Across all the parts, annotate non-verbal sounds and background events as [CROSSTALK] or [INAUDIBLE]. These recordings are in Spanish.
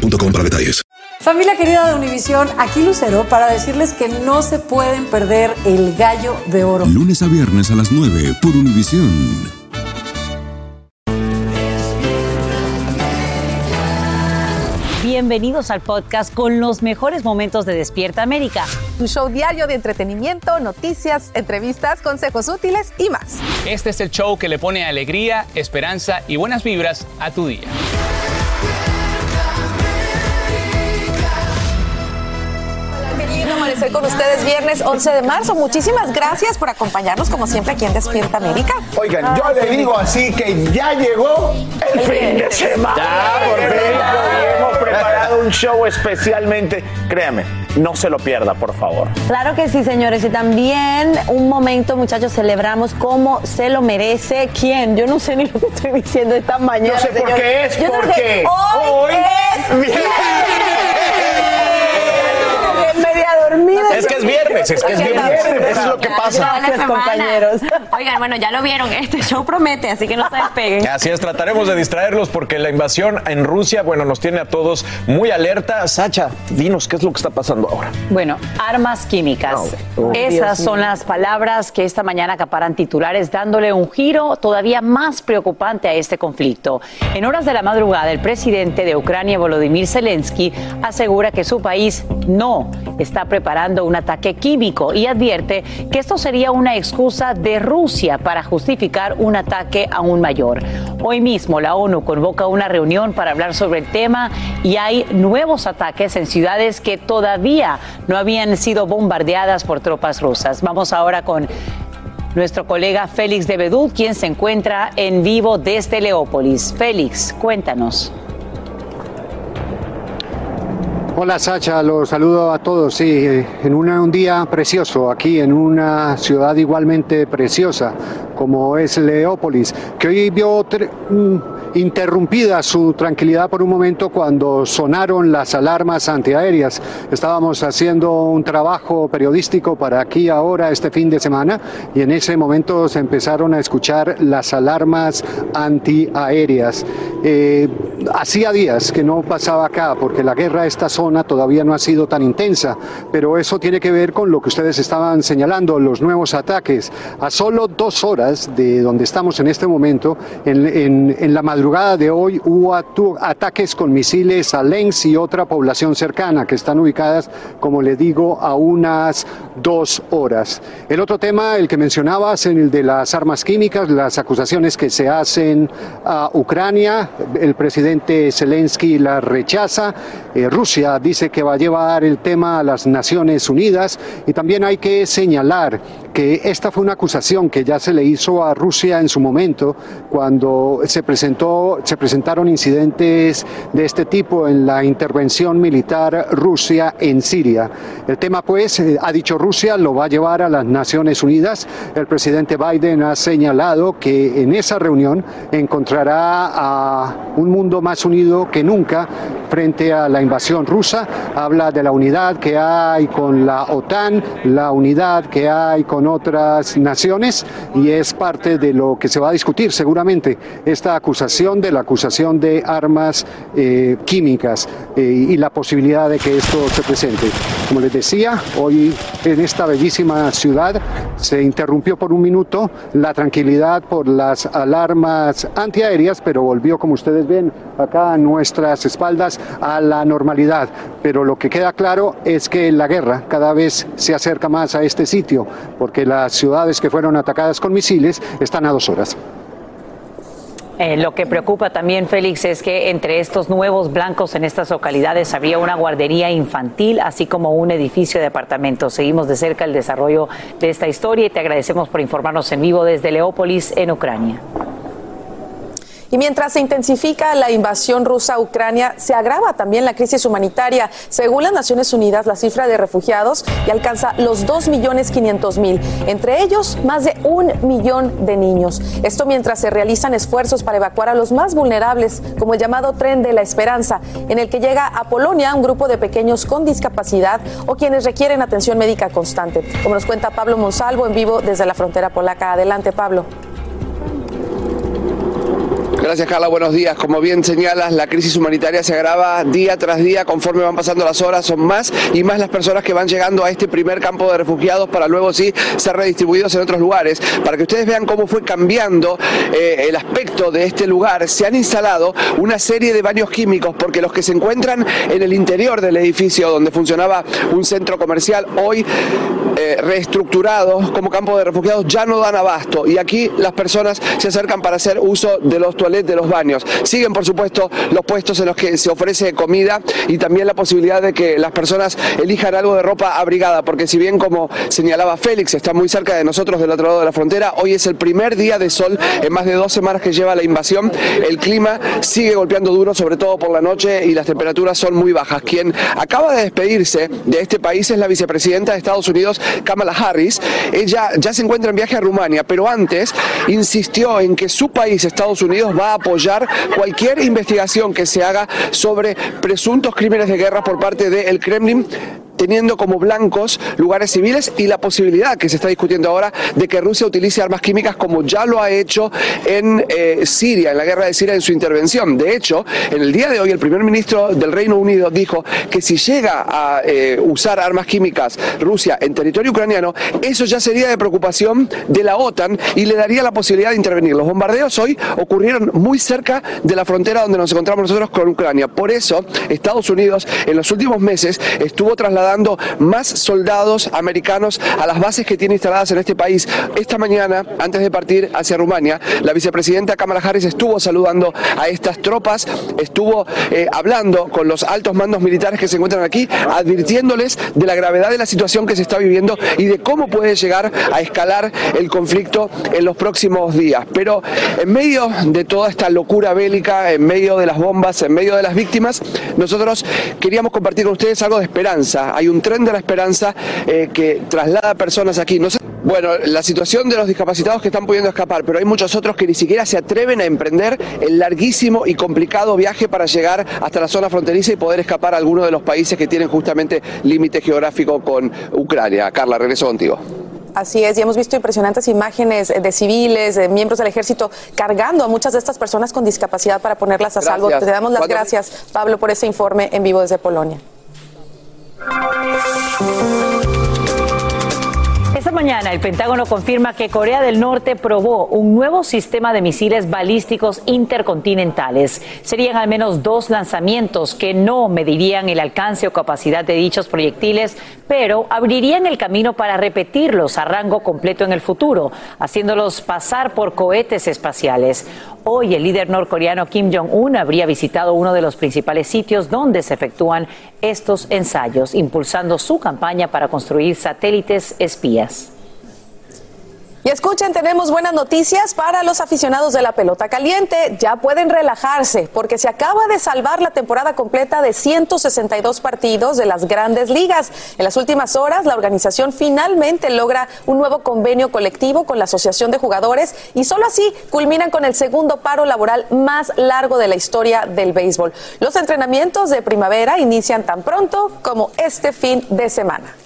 boostmobile.com para detalles. Familia querida de Univisión, aquí Lucero para decirles que no se pueden perder el gallo de oro. Lunes a viernes a las 9 por Univisión. Bienvenidos al podcast con los mejores momentos de Despierta América. Tu show diario de entretenimiento, noticias, entrevistas, consejos útiles y más. Este es el show que le pone alegría, esperanza y buenas vibras a tu día. Amanecer con ustedes viernes 11 de marzo. Muchísimas gracias por acompañarnos como siempre aquí en Despierta América. Oigan, yo le digo así que ya llegó el fin de semana. Ya, por fin, hemos preparado un show especialmente, créame, no se lo pierda, por favor. Claro que sí, señores. Y también un momento, muchachos, celebramos cómo se lo merece. ¿Quién? Yo no sé ni lo que estoy diciendo esta mañana. Yo sé por qué es, Yo porque hoy, es viernes. Es que es viernes, es que es viernes. Eso es lo que pasa. Gracias, compañeros. Oigan, bueno, ya lo vieron, este show promete, así que no se despeguen. Así es, trataremos de distraerlos porque la invasión en Rusia, bueno, nos tiene a todos muy alerta. Sacha, dinos qué es lo que está pasando ahora. Bueno, armas químicas. Oh. Esas son las palabras que esta mañana acaparan titulares, dándole un giro todavía más preocupante a este conflicto. En horas de la madrugada, el presidente de Ucrania, Volodymyr Zelensky, asegura que su país no está preparando un ataque químico y advierte que esto sería una excusa de Rusia para justificar un ataque aún mayor. Hoy mismo la ONU convoca una reunión para hablar sobre el tema y hay nuevos ataques en ciudades que todavía no habían sido bombardeadas por tropas rusas. Vamos ahora con nuestro colega Félix de Bedú, quien se encuentra en vivo desde Leópolis. Félix, cuéntanos. Hola Sacha, los saludo a todos. Sí, en un día precioso aquí en una ciudad igualmente preciosa como es Leópolis, que hoy vio tre- mm, interrumpida su tranquilidad por un momento cuando sonaron las alarmas antiaéreas. Estábamos haciendo un trabajo periodístico para aquí ahora este fin de semana y en ese momento se empezaron a escuchar las alarmas antiaéreas. Eh, hacía días que no pasaba acá porque la guerra de esta zona todavía no ha sido tan intensa, pero eso tiene que ver con lo que ustedes estaban señalando, los nuevos ataques. A solo dos horas de donde estamos en este momento, en, la madrugada de hoy hubo ataques con misiles a Lens y otra población cercana que están ubicadas, como les digo, a unas dos horas. El otro tema, el que mencionabas, en el de las armas químicas, las acusaciones que se hacen a Ucrania, el presidente Zelensky la rechaza, Eh, Rusia dice que va a llevar el tema a las Naciones Unidas y también hay que señalar que esta fue una acusación que ya se le hizo a Rusia en su momento cuando se presentó se presentaron incidentes de este tipo en la intervención militar Rusia en Siria. El tema pues eh, ha dicho Rusia lo va a llevar a las Naciones Unidas. El presidente Biden ha señalado que en esa reunión encontrará a un mundo más unido que nunca frente a la invasión rusa. Habla de la unidad que hay con la OTAN, la unidad que hay con otras naciones y es parte de lo que se va a discutir seguramente esta acusación de la acusación de armas eh, químicas eh, y la posibilidad de que esto se presente. Como les decía, hoy en esta bellísima ciudad se interrumpió por un minuto la tranquilidad por las alarmas antiaéreas, pero volvió, como ustedes ven acá a nuestras espaldas, a la normalidad. Pero lo que queda claro es que la guerra cada vez se acerca más a este sitio, porque las ciudades que fueron atacadas con misiles están a dos horas. Eh, lo que preocupa también, Félix, es que entre estos nuevos blancos en estas localidades habría una guardería infantil, así como un edificio de apartamentos. Seguimos de cerca el desarrollo de esta historia y te agradecemos por informarnos en vivo desde Leópolis, en Ucrania. Y mientras se intensifica la invasión rusa a Ucrania, se agrava también la crisis humanitaria. Según las Naciones Unidas, la cifra de refugiados ya alcanza los 2.500.000, entre ellos más de un millón de niños. Esto mientras se realizan esfuerzos para evacuar a los más vulnerables, como el llamado Tren de la Esperanza, en el que llega a Polonia un grupo de pequeños con discapacidad o quienes requieren atención médica constante. Como nos cuenta Pablo Monsalvo en vivo desde la frontera polaca. Adelante, Pablo. Gracias, Carla. Buenos días. Como bien señalas, la crisis humanitaria se agrava día tras día conforme van pasando las horas. Son más y más las personas que van llegando a este primer campo de refugiados para luego sí ser redistribuidos en otros lugares. Para que ustedes vean cómo fue cambiando eh, el aspecto de este lugar, se han instalado una serie de baños químicos porque los que se encuentran en el interior del edificio donde funcionaba un centro comercial, hoy eh, reestructurados como campo de refugiados, ya no dan abasto. Y aquí las personas se acercan para hacer uso de los de los baños. Siguen, por supuesto, los puestos en los que se ofrece comida y también la posibilidad de que las personas elijan algo de ropa abrigada, porque si bien, como señalaba Félix, está muy cerca de nosotros del otro lado de la frontera, hoy es el primer día de sol en más de dos semanas que lleva la invasión. El clima sigue golpeando duro, sobre todo por la noche, y las temperaturas son muy bajas. Quien acaba de despedirse de este país es la vicepresidenta de Estados Unidos, Kamala Harris. Ella ya se encuentra en viaje a Rumania, pero antes insistió en que su país, Estados Unidos, va a apoyar cualquier investigación que se haga sobre presuntos crímenes de guerra por parte del Kremlin teniendo como blancos lugares civiles y la posibilidad que se está discutiendo ahora de que Rusia utilice armas químicas como ya lo ha hecho en eh, Siria, en la guerra de Siria, en su intervención. De hecho, en el día de hoy el primer ministro del Reino Unido dijo que si llega a eh, usar armas químicas Rusia en territorio ucraniano, eso ya sería de preocupación de la OTAN y le daría la posibilidad de intervenir. Los bombardeos hoy ocurrieron muy cerca de la frontera donde nos encontramos nosotros con Ucrania. Por eso, Estados Unidos en los últimos meses estuvo trasladando más soldados americanos a las bases que tiene instaladas en este país. Esta mañana, antes de partir hacia Rumania, la vicepresidenta Kamala Harris estuvo saludando a estas tropas, estuvo eh, hablando con los altos mandos militares que se encuentran aquí, advirtiéndoles de la gravedad de la situación que se está viviendo y de cómo puede llegar a escalar el conflicto en los próximos días. Pero en medio de toda esta locura bélica, en medio de las bombas, en medio de las víctimas, nosotros queríamos compartir con ustedes algo de esperanza hay un tren de la esperanza eh, que traslada personas aquí. No bueno, la situación de los discapacitados que están pudiendo escapar, pero hay muchos otros que ni siquiera se atreven a emprender el larguísimo y complicado viaje para llegar hasta la zona fronteriza y poder escapar a alguno de los países que tienen justamente límite geográfico con Ucrania. Carla, regreso contigo. Así es, y hemos visto impresionantes imágenes de civiles, de miembros del ejército cargando a muchas de estas personas con discapacidad para ponerlas a salvo. Te damos las gracias, Pablo, por ese informe en vivo desde Polonia. Thank you. Esta mañana el Pentágono confirma que Corea del Norte probó un nuevo sistema de misiles balísticos intercontinentales. Serían al menos dos lanzamientos que no medirían el alcance o capacidad de dichos proyectiles, pero abrirían el camino para repetirlos a rango completo en el futuro, haciéndolos pasar por cohetes espaciales. Hoy el líder norcoreano Kim Jong-un habría visitado uno de los principales sitios donde se efectúan estos ensayos, impulsando su campaña para construir satélites espías. Y escuchen, tenemos buenas noticias para los aficionados de la pelota caliente. Ya pueden relajarse porque se acaba de salvar la temporada completa de 162 partidos de las grandes ligas. En las últimas horas, la organización finalmente logra un nuevo convenio colectivo con la Asociación de Jugadores y solo así culminan con el segundo paro laboral más largo de la historia del béisbol. Los entrenamientos de primavera inician tan pronto como este fin de semana.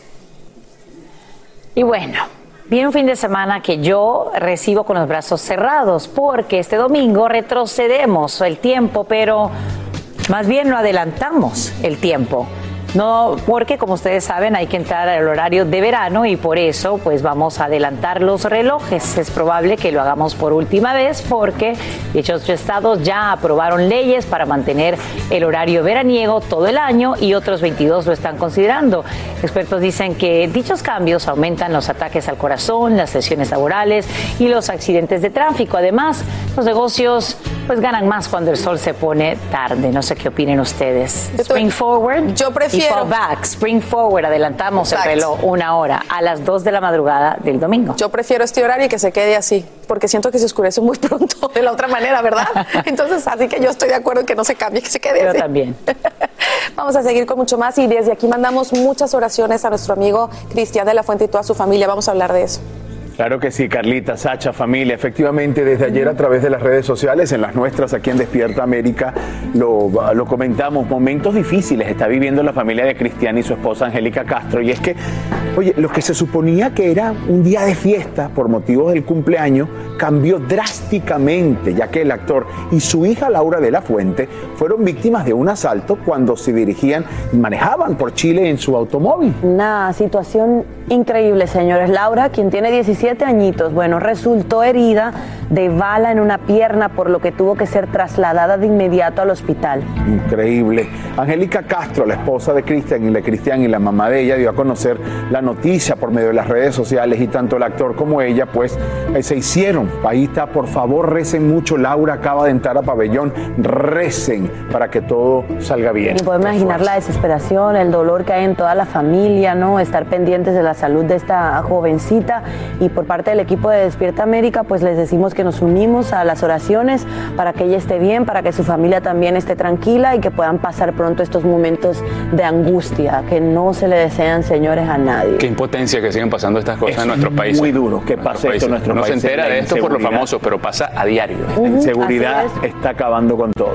Y bueno, Viene un fin de semana que yo recibo con los brazos cerrados porque este domingo retrocedemos el tiempo, pero más bien lo adelantamos el tiempo. No, porque como ustedes saben hay que entrar al horario de verano y por eso pues vamos a adelantar los relojes. Es probable que lo hagamos por última vez porque dichos estados ya aprobaron leyes para mantener el horario veraniego todo el año y otros 22 lo están considerando. Expertos dicen que dichos cambios aumentan los ataques al corazón, las sesiones laborales y los accidentes de tráfico. Además, los negocios pues ganan más cuando el sol se pone tarde. No sé qué opinen ustedes. Spring forward. Yo prefiero. Fall back. Spring forward. Adelantamos el reloj una hora a las 2 de la madrugada del domingo. Yo prefiero este horario y que se quede así, porque siento que se oscurece muy pronto de la otra manera, ¿verdad? [LAUGHS] Entonces, así que yo estoy de acuerdo en que no se cambie, que se quede Yo así. también. [LAUGHS] Vamos a seguir con mucho más y desde aquí mandamos muchas oraciones a nuestro amigo Cristian de la Fuente y toda su familia. Vamos a hablar de eso. Claro que sí, Carlita, Sacha, familia. Efectivamente, desde ayer a través de las redes sociales, en las nuestras aquí en Despierta América, lo, comentamos. Momentos difíciles está viviendo la familia de Cristian y su esposa Angélica Castro. Y es que, oye, lo que se suponía que era un día de fiesta por motivos del cumpleaños cambió drásticamente, ya que el actor y su hija Laura de la Fuente fueron víctimas de un asalto cuando se dirigían y manejaban por Chile en su automóvil. Una situación increíble, señores. Laura, quien tiene 17 añitos, bueno, resultó herida de bala en una pierna, por lo que tuvo que ser trasladada de inmediato al hospital. Increíble. Angélica Castro, la esposa de Cristian y la Cristian y la mamá de ella, dio a conocer la noticia por medio de las redes sociales y tanto el actor como ella, pues eh, se hicieron. Ahí está, por favor, recen mucho. Laura acaba de entrar a pabellón. Recen para que todo salga bien. Y podemos imaginar la desesperación, el dolor que hay en toda la familia, ¿no? Estar pendientes de la salud de esta jovencita. Y por parte del equipo de Despierta América, pues les decimos que nos unimos a las oraciones para que ella esté bien, para que su familia también esté tranquila y que puedan pasar pronto estos momentos de angustia que no se le desean, señores, a nadie. Qué impotencia que siguen pasando estas cosas Es en nuestros países. muy duro que pase esto en nuestros Uno países, se entera de esto por los famosos, pero pasa a diario. La inseguridad está acabando con todo.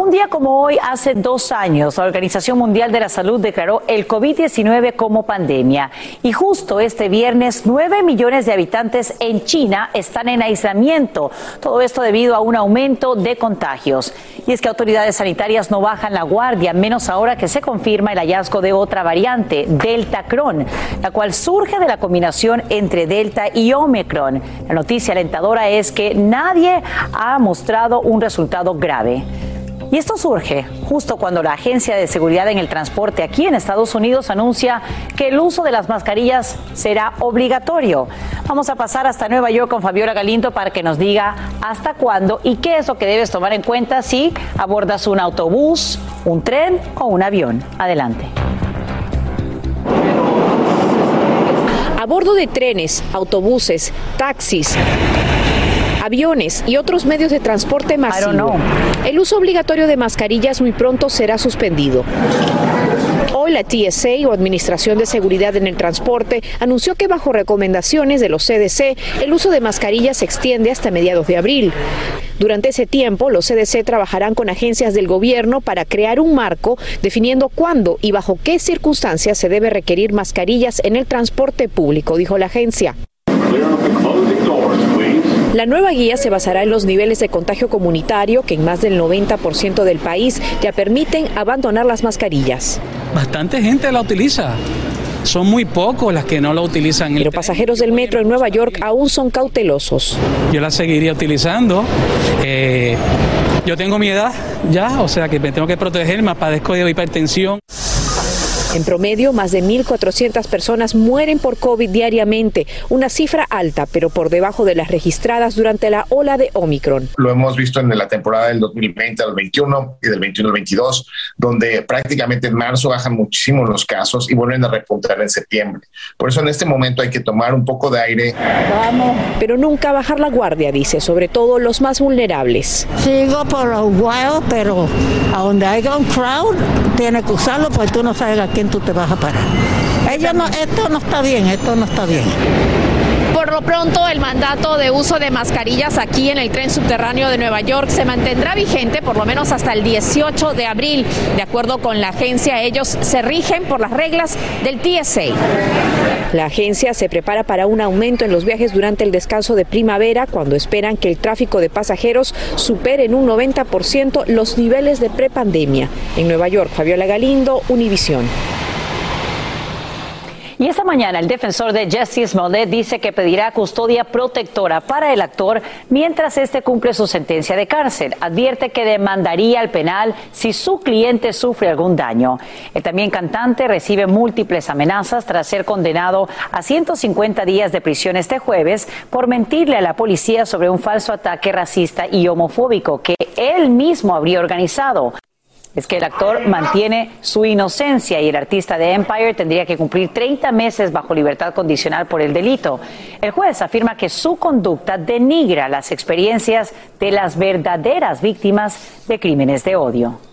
Un día como hoy, hace dos años, la Organización Mundial de la Salud declaró el COVID-19 como pandemia. Y justo este viernes, 9 millones de habitantes en China están en aislamiento. Todo esto debido a un aumento de contagios. Y es que autoridades sanitarias no bajan la guardia, menos ahora que se confirma el hallazgo de otra variante, Delta Cron, la cual surge de la combinación entre Delta y Omicron. La noticia alentadora es que nadie ha mostrado un resultado grave. Y esto surge justo cuando la Agencia de Seguridad en el Transporte aquí en Estados Unidos anuncia que el uso de las mascarillas será obligatorio. Vamos a pasar hasta Nueva York con Fabiola Galindo para que nos diga hasta cuándo y qué es lo que debes tomar en cuenta si abordas un autobús, un tren o un avión. Adelante. A bordo de trenes, autobuses, taxis, aviones y otros medios de transporte masivo, el uso obligatorio de mascarillas muy pronto será suspendido. Hoy la TSA o Administración de Seguridad en el Transporte anunció que bajo recomendaciones de los CDC el uso de mascarillas se extiende hasta mediados de abril. Durante ese tiempo, los CDC trabajarán con agencias del gobierno para crear un marco definiendo cuándo y bajo qué circunstancias se debe requerir mascarillas en el transporte público, dijo la agencia. La nueva guía se basará en los niveles de contagio comunitario que en más del 90% del país ya permiten abandonar las mascarillas. Bastante gente la utiliza. Son muy pocos las que no la utilizan. Pero pasajeros del metro en Nueva York aún son cautelosos. Yo la seguiría utilizando. Eh, yo tengo mi edad ya, o sea que me tengo que proteger, me padezco de hipertensión. En promedio, más de 1.400 personas mueren por COVID diariamente, una cifra alta, pero por debajo de las registradas durante la ola de Omicron. Lo hemos visto en la temporada del 2020 al 21 y del 21 al 22, donde prácticamente en marzo bajan muchísimo los casos y vuelven a repuntar en septiembre. Por eso en este momento hay que tomar un poco de aire. Vamos. Pero nunca bajar la guardia, dice, sobre todo los más vulnerables. Sigo por los guayos, pero a donde haya un crowd, tienes que usarlo porque tú no sabes a tú te vas a parar. No, esto no está bien, esto no está bien. Por lo pronto, el mandato de uso de mascarillas aquí en el tren subterráneo de Nueva York se mantendrá vigente por lo menos hasta el 18 de abril. De acuerdo con la agencia, ellos se rigen por las reglas del TSA. La agencia se prepara para un aumento en los viajes durante el descanso de primavera, cuando esperan que el tráfico de pasajeros supere en un 90% los niveles de prepandemia. En Nueva York, Fabiola Galindo, Univisión. Y esta mañana el defensor de Jesse Smollett dice que pedirá custodia protectora para el actor mientras este cumple su sentencia de cárcel. Advierte que demandaría al penal si su cliente sufre algún daño. El también cantante recibe múltiples amenazas tras ser condenado a 150 días de prisión este jueves por mentirle a la policía sobre un falso ataque racista y homofóbico que él mismo habría organizado es que el actor mantiene su inocencia y el artista de Empire tendría que cumplir 30 meses bajo libertad condicional por el delito. El juez afirma que su conducta denigra las experiencias de las verdaderas víctimas de crímenes de odio.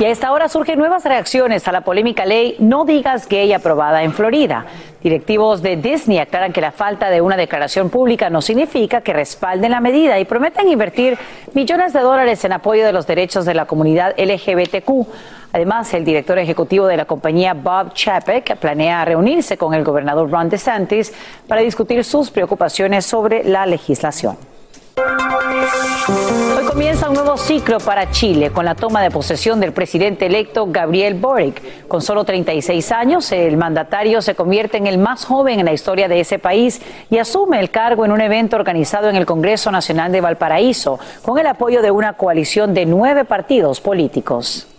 Y a esta hora surgen nuevas reacciones a la polémica ley No digas gay aprobada en Florida. Directivos de Disney aclaran que la falta de una declaración pública no significa que respalden la medida y prometen invertir millones de dólares en apoyo de los derechos de la comunidad LGBTQ. Además, el director ejecutivo de la compañía Bob Chapek planea reunirse con el gobernador Ron DeSantis para discutir sus preocupaciones sobre la legislación. Comienza un nuevo ciclo para Chile con la toma de posesión del presidente electo Gabriel Boric. Con solo 36 años, el mandatario se convierte en el más joven en la historia de ese país y asume el cargo en un evento organizado en el Congreso Nacional de Valparaíso con el apoyo de una coalición de nueve partidos políticos.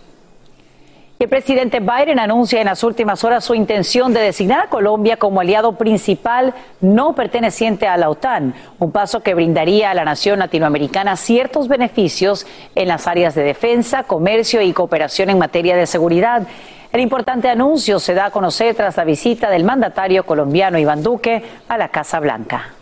El presidente Biden anuncia en las últimas horas su intención de designar a Colombia como aliado principal no perteneciente a la OTAN, un paso que brindaría a la nación latinoamericana ciertos beneficios en las áreas de defensa, comercio y cooperación en materia de seguridad. El importante anuncio se da a conocer tras la visita del mandatario colombiano Iván Duque a la Casa Blanca.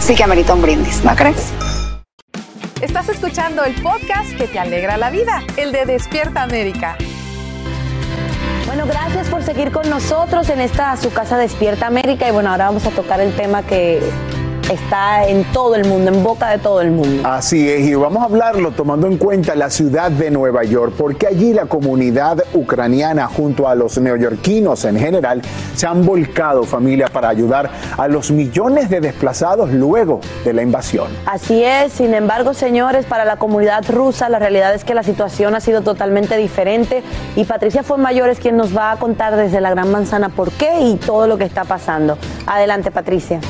sí que amerita un brindis, ¿no crees? Estás escuchando el podcast que te alegra la vida, el de Despierta América. Bueno, gracias por seguir con nosotros en esta su casa Despierta América y bueno, ahora vamos a tocar el tema que está en todo el mundo, en boca de todo el mundo. Así es, y vamos a hablarlo tomando en cuenta la ciudad de Nueva York, porque allí la comunidad ucraniana junto a los neoyorquinos en general se han volcado familia para ayudar a los millones de desplazados luego de la invasión. Así es, sin embargo, señores, para la comunidad rusa la realidad es que la situación ha sido totalmente diferente y Patricia Fonmayor es quien nos va a contar desde la Gran Manzana por qué y todo lo que está pasando. Adelante, Patricia.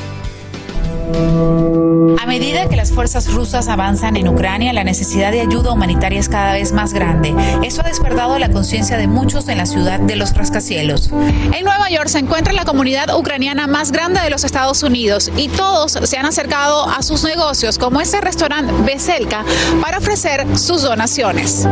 A medida que las fuerzas rusas avanzan en Ucrania, la necesidad de ayuda humanitaria es cada vez más grande. Eso ha despertado la conciencia de muchos en la ciudad de los rascacielos. En Nueva York se encuentra la comunidad ucraniana más grande de los Estados Unidos y todos se han acercado a sus negocios como este restaurante Beselka para ofrecer sus donaciones.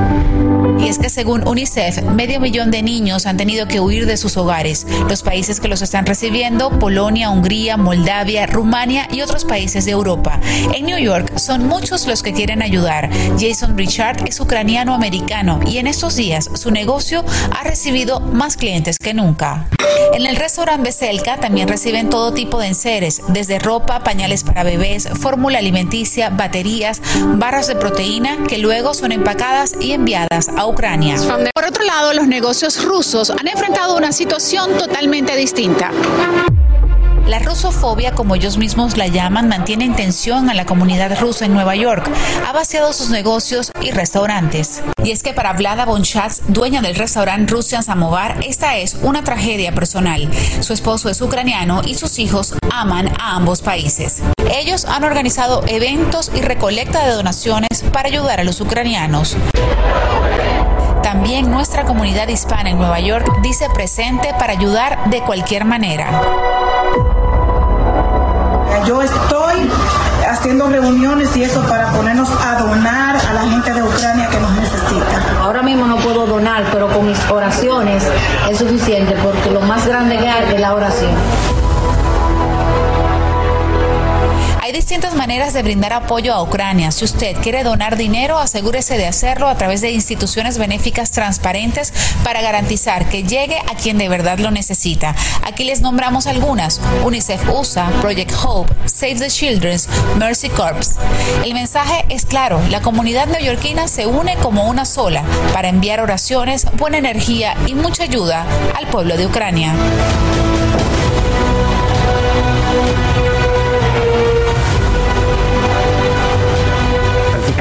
Y es que según UNICEF, medio millón de niños han tenido que huir de sus hogares. Los países que los están recibiendo, Polonia, Hungría, Moldavia, Rumania y otros países de Europa. En New York son muchos los que quieren ayudar. Jason Richard es ucraniano-americano y en estos días su negocio ha recibido más clientes que nunca. En el restaurante Beselka también reciben todo tipo de enseres, desde ropa, pañales para bebés, fórmula alimenticia, baterías, barras de proteína que luego son empacadas y enviadas a Ucrania. Por otro lado, los negocios rusos han enfrentado una situación totalmente distinta. La rusofobia, como ellos mismos la llaman, mantiene en tensión a la comunidad rusa en Nueva York. Ha vaciado sus negocios y restaurantes. Y es que para Vlada Bonchatz, dueña del restaurante Russian Samovar, esta es una tragedia personal. Su esposo es ucraniano y sus hijos aman a ambos países. Ellos han organizado eventos y recolecta de donaciones para ayudar a los ucranianos. También nuestra comunidad hispana en Nueva York dice presente para ayudar de cualquier manera. Yo estoy haciendo reuniones y eso para ponernos a donar a la gente de Ucrania que nos necesita. Ahora mismo no puedo donar, pero con mis oraciones es suficiente porque lo más grande que hay es la oración. Hay distintas maneras de brindar apoyo a Ucrania. Si usted quiere donar dinero, asegúrese de hacerlo a través de instituciones benéficas transparentes para garantizar que llegue a quien de verdad lo necesita. Aquí les nombramos algunas: UNICEF USA, Project Hope, Save the Children, Mercy Corps. El mensaje es claro: la comunidad neoyorquina se une como una sola para enviar oraciones, buena energía y mucha ayuda al pueblo de Ucrania.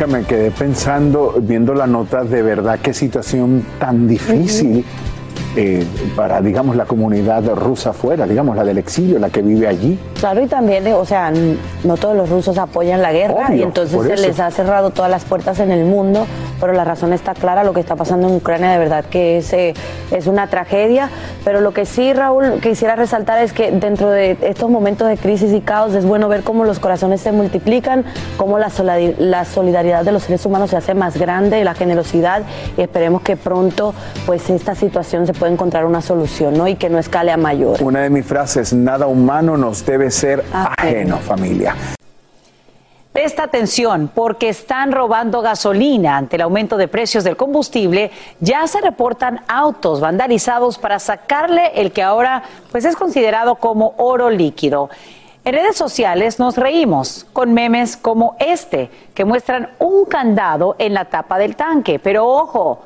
Me quedé pensando, viendo la nota, de verdad qué situación tan difícil eh, para, digamos, la comunidad rusa afuera, digamos, la del exilio, la que vive allí. Claro, y también, o sea, no todos los rusos apoyan la guerra y entonces se les ha cerrado todas las puertas en el mundo, pero la razón está clara, lo que está pasando en Ucrania de verdad que es, eh, es una tragedia, pero lo que sí, Raúl, quisiera resaltar es que dentro de estos momentos de crisis y caos es bueno ver cómo los corazones se multiplican, cómo la, la solidaridad de los seres humanos se hace más grande, la generosidad, y esperemos que pronto pues esta situación se pueda encontrar una solución, ¿no? Y que no escale a mayor. Una de mis frases, nada humano nos debe ser ajeno, familia. Presta atención porque están robando gasolina ante el aumento de precios del combustible. Ya se reportan autos vandalizados para sacarle el que ahora pues es considerado como oro líquido. En redes sociales nos reímos con memes como este que muestran un candado en la tapa del tanque, pero ojo,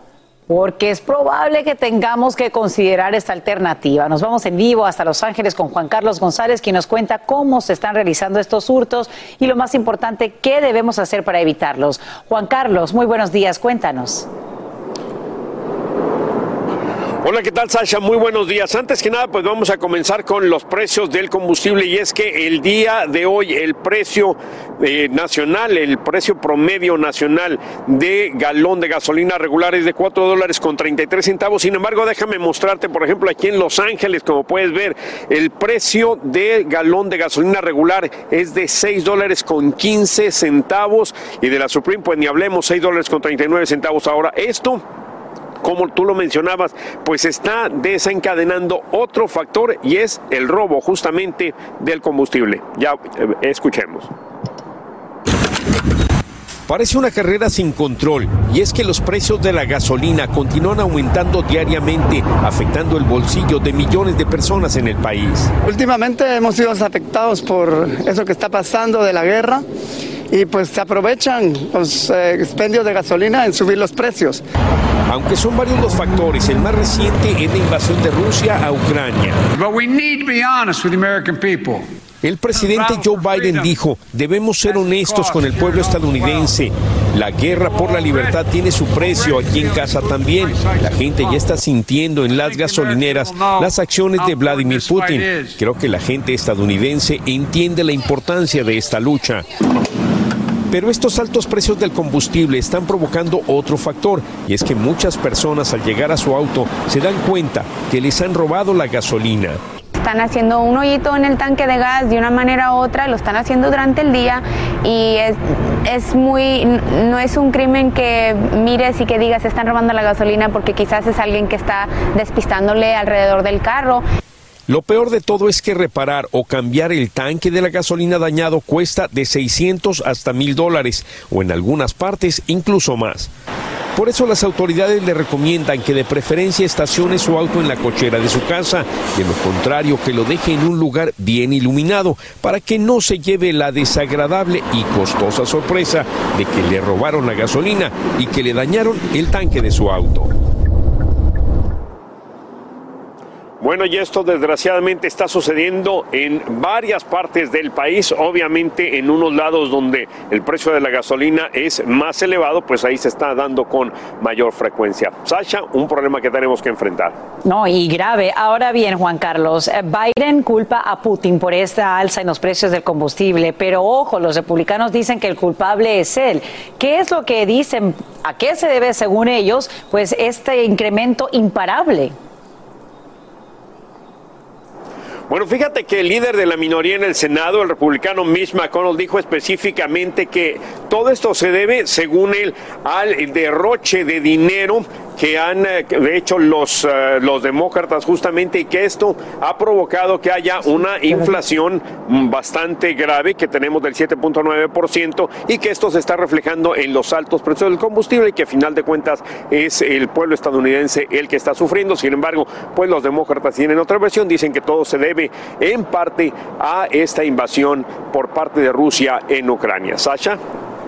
porque es probable que tengamos que considerar esta alternativa. Nos vamos en vivo hasta Los Ángeles con Juan Carlos González, quien nos cuenta cómo se están realizando estos hurtos y lo más importante, qué debemos hacer para evitarlos. Juan Carlos, muy buenos días, cuéntanos. Hola, ¿qué tal Sasha? Muy buenos días. Antes que nada, pues vamos a comenzar con los precios del combustible y es que el día de hoy el precio eh, nacional, el precio promedio nacional de galón de gasolina regular es de 4 dólares con 33 centavos. Sin embargo, déjame mostrarte, por ejemplo, aquí en Los Ángeles, como puedes ver, el precio de galón de gasolina regular es de 6 dólares con 15 centavos y de la Supreme, pues ni hablemos, 6 dólares con 39 centavos. Ahora, esto como tú lo mencionabas, pues está desencadenando otro factor y es el robo justamente del combustible. Ya eh, escuchemos. Parece una carrera sin control y es que los precios de la gasolina continúan aumentando diariamente, afectando el bolsillo de millones de personas en el país. Últimamente hemos sido afectados por eso que está pasando de la guerra y pues se aprovechan los eh, expendios de gasolina en subir los precios. Aunque son varios los factores, el más reciente es la invasión de Rusia a Ucrania. El presidente Joe Biden dijo, debemos ser honestos con el pueblo estadounidense. La guerra por la libertad tiene su precio aquí en casa también. La gente ya está sintiendo en las gasolineras las acciones de Vladimir Putin. Creo que la gente estadounidense entiende la importancia de esta lucha. Pero estos altos precios del combustible están provocando otro factor, y es que muchas personas al llegar a su auto se dan cuenta que les han robado la gasolina. Están haciendo un hoyito en el tanque de gas de una manera u otra, lo están haciendo durante el día y es, muy, no es un crimen que mires y que digas están robando la gasolina porque quizás es alguien que está despistándole alrededor del carro. Lo peor de todo es que reparar o cambiar el tanque de la gasolina dañado cuesta de 600 hasta 1000 dólares o en algunas partes incluso más. Por eso las autoridades le recomiendan que de preferencia estacione su auto en la cochera de su casa, de lo contrario que lo deje en un lugar bien iluminado para que no se lleve la desagradable y costosa sorpresa de que le robaron la gasolina y que le dañaron el tanque de su auto. Bueno, y esto desgraciadamente está sucediendo en varias partes del país, obviamente en unos lados donde el precio de la gasolina es más elevado, pues ahí se está dando con mayor frecuencia. Sasha, un problema que tenemos que enfrentar. No, y grave. Ahora bien, Juan Carlos, eh, Biden culpa a Putin por esta alza en los precios del combustible, pero ojo, los republicanos dicen que el culpable es él. ¿Qué es lo que dicen? ¿A qué se debe, según ellos, pues este incremento imparable? Bueno, fíjate que el líder de la minoría en el Senado, el republicano Mitch McConnell, dijo específicamente que todo esto se debe, según él, al derroche de dinero que han eh, hecho los, eh, los demócratas justamente y que esto ha provocado que haya una inflación bastante grave que tenemos del 7.9% y que esto se está reflejando en los altos precios del combustible y que a final de cuentas es el pueblo estadounidense el que está sufriendo. Sin embargo, pues los demócratas tienen otra versión, dicen que todo se debe en parte a esta invasión por parte de Rusia en Ucrania. Sasha.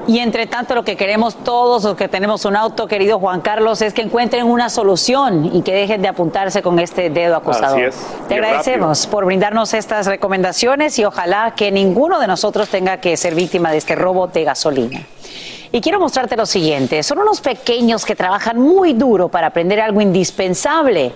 Y entre tanto, lo que queremos todos los que tenemos un auto, querido Juan Carlos, es que encuentren una solución y que dejen de apuntarse con este dedo acusador. Así es. Te agradecemos por brindarnos estas recomendaciones y ojalá que ninguno de nosotros tenga que ser víctima de este robo de gasolina. Y quiero mostrarte lo siguiente. Son unos pequeños que trabajan muy duro para aprender algo indispensable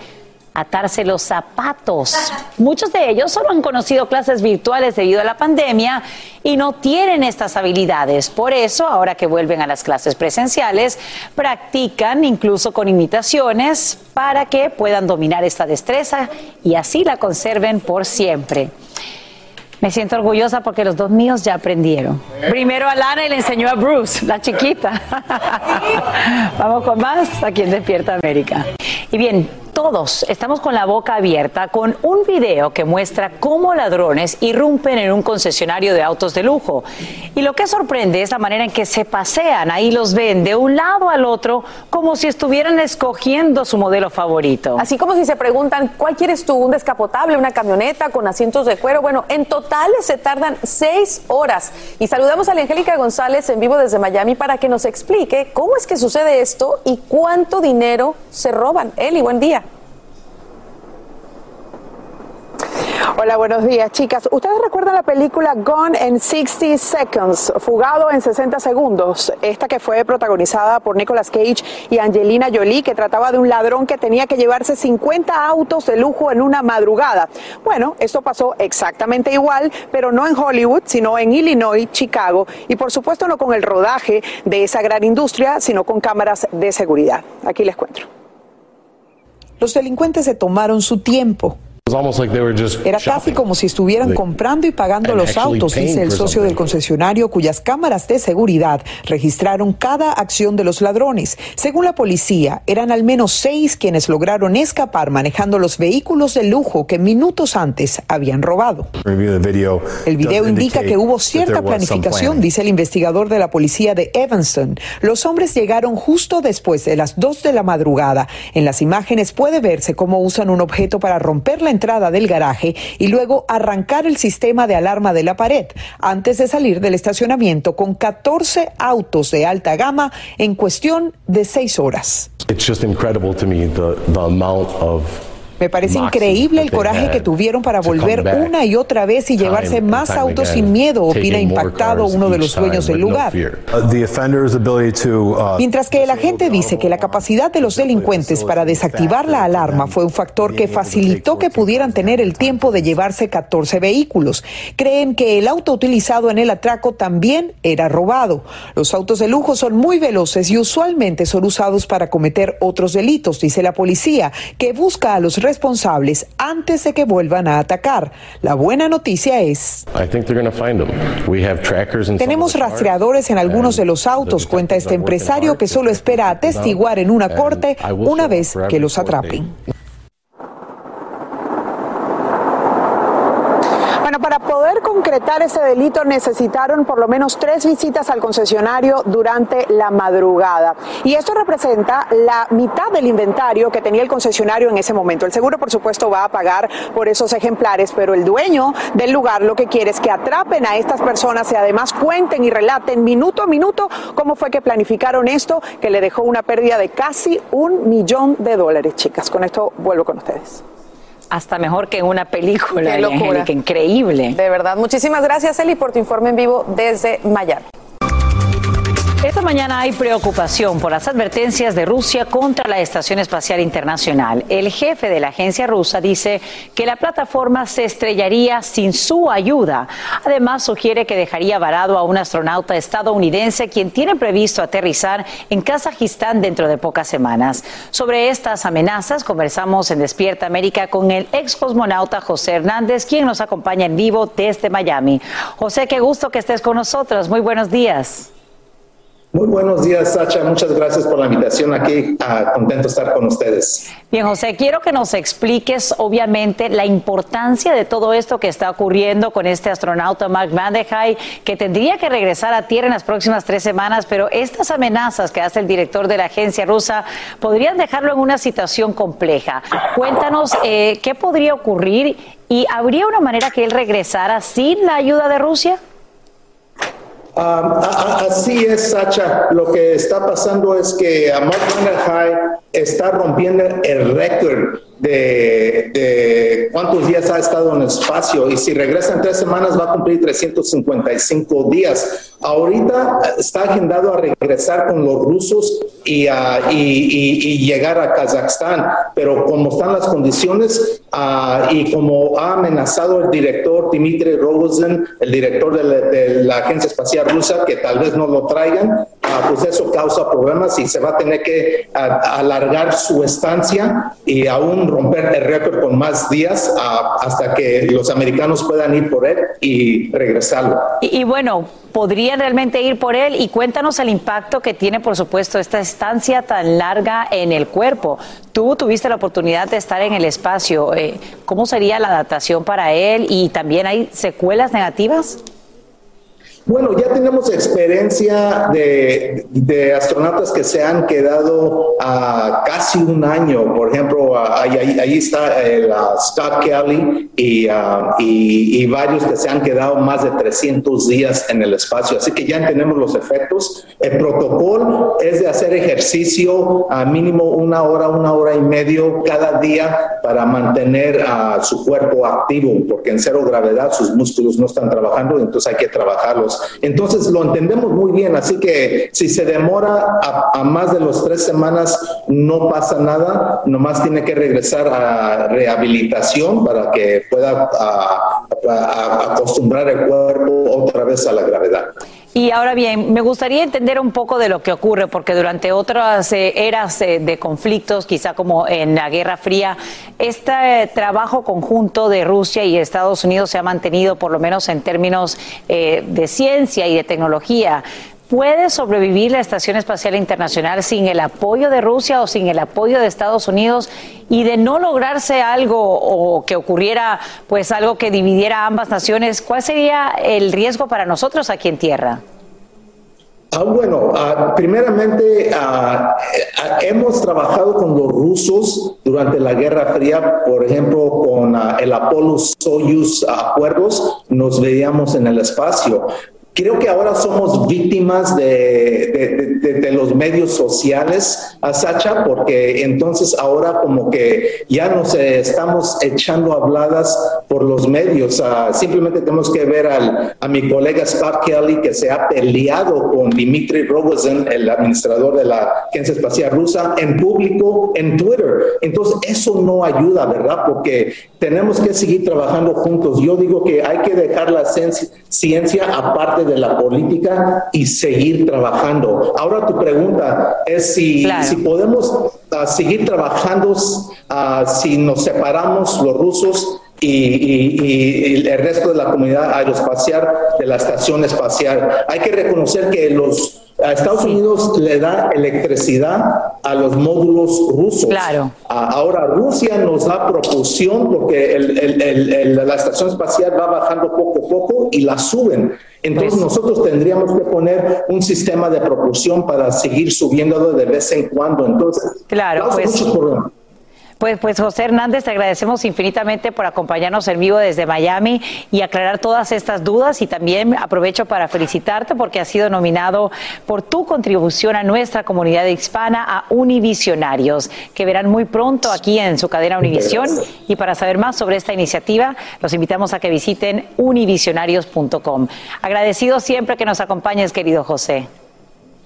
atarse los zapatos. Muchos de ellos solo han conocido clases virtuales debido a la pandemia y no tienen estas habilidades. Por eso, ahora que vuelven a las clases presenciales, practican incluso con imitaciones para que puedan dominar esta destreza y así la conserven por siempre. Me siento orgullosa porque los dos míos ya aprendieron. Primero Alana y le enseñó a Bruce, la chiquita. [LAUGHS] Vamos con más aquí en Despierta América. Y bien, todos estamos con la boca abierta con un video que muestra cómo ladrones irrumpen en un concesionario de autos de lujo. Y lo que sorprende es la manera en que se pasean. Ahí los ven de un lado al otro como si estuvieran escogiendo su modelo favorito. Así como si se preguntan, ¿cuál quieres tú? ¿Un descapotable, una camioneta con asientos de cuero? Bueno, en total se tardan seis horas. Y saludamos a la Angélica González en vivo desde Miami para que nos explique cómo es que sucede esto y cuánto dinero se roban. Eli, buen día. Hola, buenos días, chicas. ¿Ustedes recuerdan la película Gone in 60 Seconds, Fugado en 60 segundos? Esta que fue protagonizada por Nicolas Cage y Angelina Jolie, que trataba de un ladrón que tenía que llevarse 50 autos de lujo en una madrugada. Bueno, esto pasó exactamente igual, pero no en Hollywood, sino en Illinois, Chicago, y por supuesto no con el rodaje de esa gran industria, sino con cámaras de seguridad. Aquí les cuento. Los delincuentes se tomaron su tiempo. Era casi como si estuvieran comprando y pagando los autos, dice el socio del concesionario cuyas cámaras de seguridad registraron cada acción de los ladrones. Según la policía, eran al menos seis quienes lograron escapar manejando los vehículos de lujo que minutos antes habían robado. El video indica que hubo cierta planificación, dice el investigador de la policía de Evanston. Los hombres llegaron justo después de las dos de la madrugada. En las imágenes puede verse cómo usan un objeto para romper la entrada del garaje y luego arrancar el sistema de alarma de la pared antes de salir del estacionamiento con 14 autos de alta gama en cuestión de seis horas. Parece increíble el coraje que tuvieron para volver una y otra vez y llevarse más autos sin miedo, opina impactado uno de los dueños del lugar. Mientras que el agente dice que la capacidad de los delincuentes para desactivar la alarma fue un factor que facilitó que pudieran tener el tiempo de llevarse 14 vehículos. Creen que el auto utilizado en el atraco también era robado. Los autos de lujo son muy veloces y usualmente son usados para cometer otros delitos, dice la policía, que busca a los responsables antes de que vuelvan a atacar. La buena noticia es... Tenemos rastreadores en algunos de los autos, cuenta este empresario que solo espera atestiguar en una corte una vez que los atrapen. Bueno, para poder concretar ese delito necesitaron por lo menos tres visitas al concesionario durante la madrugada. Y esto representa la mitad del inventario que tenía el concesionario en ese momento. El seguro, por supuesto, va a pagar por esos ejemplares, pero el dueño del lugar lo que quiere es que atrapen a estas personas y además cuenten y relaten minuto a minuto cómo fue que planificaron esto, que le dejó una pérdida de casi un millón de dólares, chicas. Con esto vuelvo con ustedes. Hasta mejor que en una película. Qué locura. increíble. De verdad. Muchísimas gracias, Eli, por tu informe en vivo desde Miami. Mañana hay preocupación por las advertencias de Rusia contra la Estación Espacial Internacional. El jefe de la agencia rusa dice que la plataforma se estrellaría sin su ayuda. Además, sugiere que dejaría varado a un astronauta estadounidense quien tiene previsto aterrizar en Kazajistán dentro de pocas semanas. Sobre estas amenazas conversamos en Despierta América con el ex cosmonauta José Hernández, quien nos acompaña en vivo desde Miami. José, qué gusto que estés con nosotros. Muy buenos días. Muy buenos días, Sacha. Muchas gracias por la invitación aquí. Ah, contento estar con ustedes. Bien, José, quiero que nos expliques, obviamente, la importancia de todo esto que está ocurriendo con este astronauta Mark Vandehei, que tendría que regresar a Tierra en las próximas tres semanas, pero estas amenazas que hace el director de la agencia rusa podrían dejarlo en una situación compleja. Cuéntanos eh, qué podría ocurrir y habría una manera que él regresara sin la ayuda de Rusia. Ah, así es, Sacha. Lo que está pasando es que Mark High está rompiendo el récord de, cuántos días ha estado en espacio y si regresa en tres semanas va a cumplir 355 días. Ahorita está agendado a regresar con los rusos y, y, llegar a Kazajstán, pero como están las condiciones ah, y como ha amenazado el director Dmitry Rogozin, el director de la, Agencia Espacial Rusa, que tal vez no lo traigan, pues eso causa problemas y se va a tener que alargar su estancia y aún romper el récord con más días hasta que los americanos puedan ir por él y regresarlo. Y, bueno, podrían realmente ir por él y cuéntanos el impacto que tiene, por supuesto, esta estancia tan larga en el cuerpo. Tú tuviste la oportunidad de estar en el espacio. Eh, ¿Cómo sería la adaptación para él? ¿Y también hay secuelas negativas? Bueno, ya tenemos experiencia de, astronautas que se han quedado a casi un año. Por ejemplo, ahí, ahí, está el, Scott Kelly y, varios que se han quedado más de 300 días en el espacio. Así que ya entendemos los efectos. El protocolo es de hacer ejercicio a mínimo una hora, una hora y medio cada día para mantener a su cuerpo activo, porque en cero gravedad sus músculos no están trabajando, entonces hay que trabajarlos entonces lo entendemos muy bien, así que si se demora a, más de los tres semanas, no pasa nada, nomás tiene que regresar a rehabilitación para que pueda acostumbrar el cuerpo otra vez a la gravedad. Y ahora bien, me gustaría entender un poco de lo que ocurre, porque durante otras eh, eras eh, de conflictos, quizá como en la Guerra Fría, este trabajo conjunto de Rusia y Estados Unidos se ha mantenido, por lo menos en términos eh, de ciencia y de tecnología. ¿Puede sobrevivir la Estación Espacial Internacional sin el apoyo de Rusia o sin el apoyo de Estados Unidos? Y de no lograrse algo o que ocurriera pues algo que dividiera ambas naciones, ¿cuál sería el riesgo para nosotros aquí en tierra? Ah, bueno, ah, primeramente ah, hemos trabajado con los rusos durante la Guerra Fría, por ejemplo, con el Apollo Soyuz acuerdos, nos veíamos en el espacio. Creo que ahora somos víctimas de, de, los medios sociales, Sacha, porque entonces ahora como que ya nos estamos echando habladas por los medios. simplemente tenemos que ver al, a mi colega Scott Kelly que se ha peleado con Dmitry Rogozin, el administrador de la Agencia Espacial Rusa, en público, en Twitter. Entonces eso no ayuda, ¿verdad? Porque tenemos que seguir trabajando juntos. Yo digo que hay que dejar la ciencia aparte de la política y seguir trabajando. Ahora tu pregunta es si, si podemos ah, seguir trabajando uh, si nos separamos los rusos y, y, el resto de la comunidad aeroespacial de la estación espacial. Hay que reconocer que los a Estados Unidos le da electricidad a los módulos rusos. Claro. ahora Rusia nos da propulsión porque la estación espacial va bajando poco a poco y la suben. Entonces pues nosotros tendríamos que poner un sistema de propulsión para seguir subiéndolo de vez en cuando. Entonces, claro, pues, Pues, pues José Hernández, te agradecemos infinitamente por acompañarnos en vivo desde Miami y aclarar todas estas dudas y también aprovecho para felicitarte porque has sido nominado por tu contribución a nuestra comunidad hispana a Univisionarios, que verán muy pronto aquí en su cadena Univisión. Y para saber más sobre esta iniciativa, los invitamos a que visiten univisionarios.com. Agradecido siempre que nos acompañes, querido José.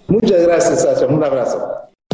Muchas gracias, Sasha. Un abrazo.